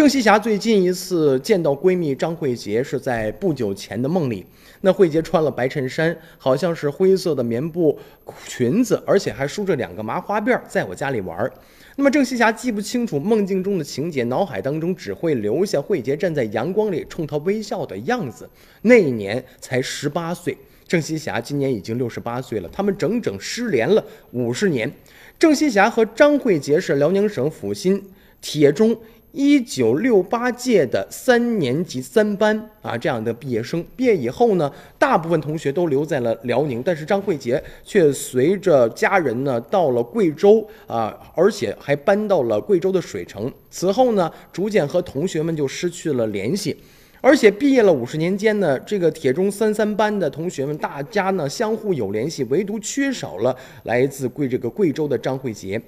郑西霞最近一次见到闺蜜张慧杰是在不久前的梦里。那慧杰穿了白衬衫，好像是灰色的棉布裙子，而且还梳着两个麻花辫，在我家里玩儿。那么郑西霞记不清楚梦境中的情节，脑海当中只会留下慧杰站在阳光里冲她微笑的样子。那一年才十八岁，郑西霞今年已经六十八岁了，他们整整失联了五十年。郑西霞和张慧杰是辽宁省阜新铁中。一九六八届的三年级三班啊，这样的毕业生毕业以后呢，大部分同学都留在了辽宁，但是张慧杰却随着家人呢到了贵州啊，而且还搬到了贵州的水城。此后呢，逐渐和同学们就失去了联系，而且毕业了五十年间呢，这个铁中三三班的同学们大家呢相互有联系，唯独缺少了来自贵这个贵州的张慧杰。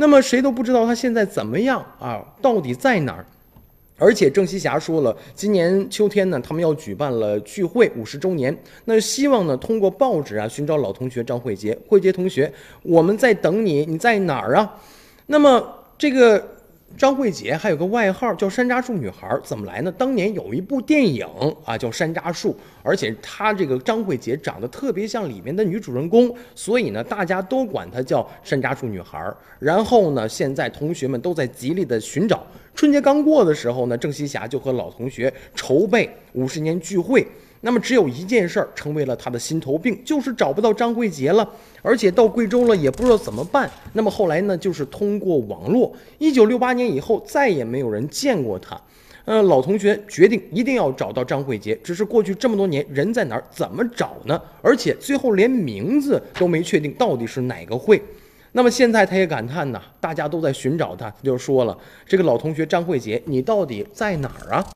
那么谁都不知道他现在怎么样啊？到底在哪儿？而且郑西霞说了，今年秋天呢，他们要举办了聚会五十周年，那希望呢通过报纸啊寻找老同学张慧杰。慧杰同学，我们在等你，你在哪儿啊？那么这个。张慧杰还有个外号叫山楂树女孩，怎么来呢？当年有一部电影啊，叫《山楂树》，而且她这个张慧杰长得特别像里面的女主人公，所以呢，大家都管她叫山楂树女孩。然后呢，现在同学们都在极力的寻找。春节刚过的时候呢，郑希霞就和老同学筹备五十年聚会。那么只有一件事儿成为了他的心头病，就是找不到张慧杰了，而且到贵州了也不知道怎么办。那么后来呢，就是通过网络，一九六八年以后再也没有人见过他。呃，老同学决定一定要找到张慧杰，只是过去这么多年人在哪儿，怎么找呢？而且最后连名字都没确定，到底是哪个会？那么现在他也感叹呐，大家都在寻找他，他就说了：“这个老同学张慧杰，你到底在哪儿啊？”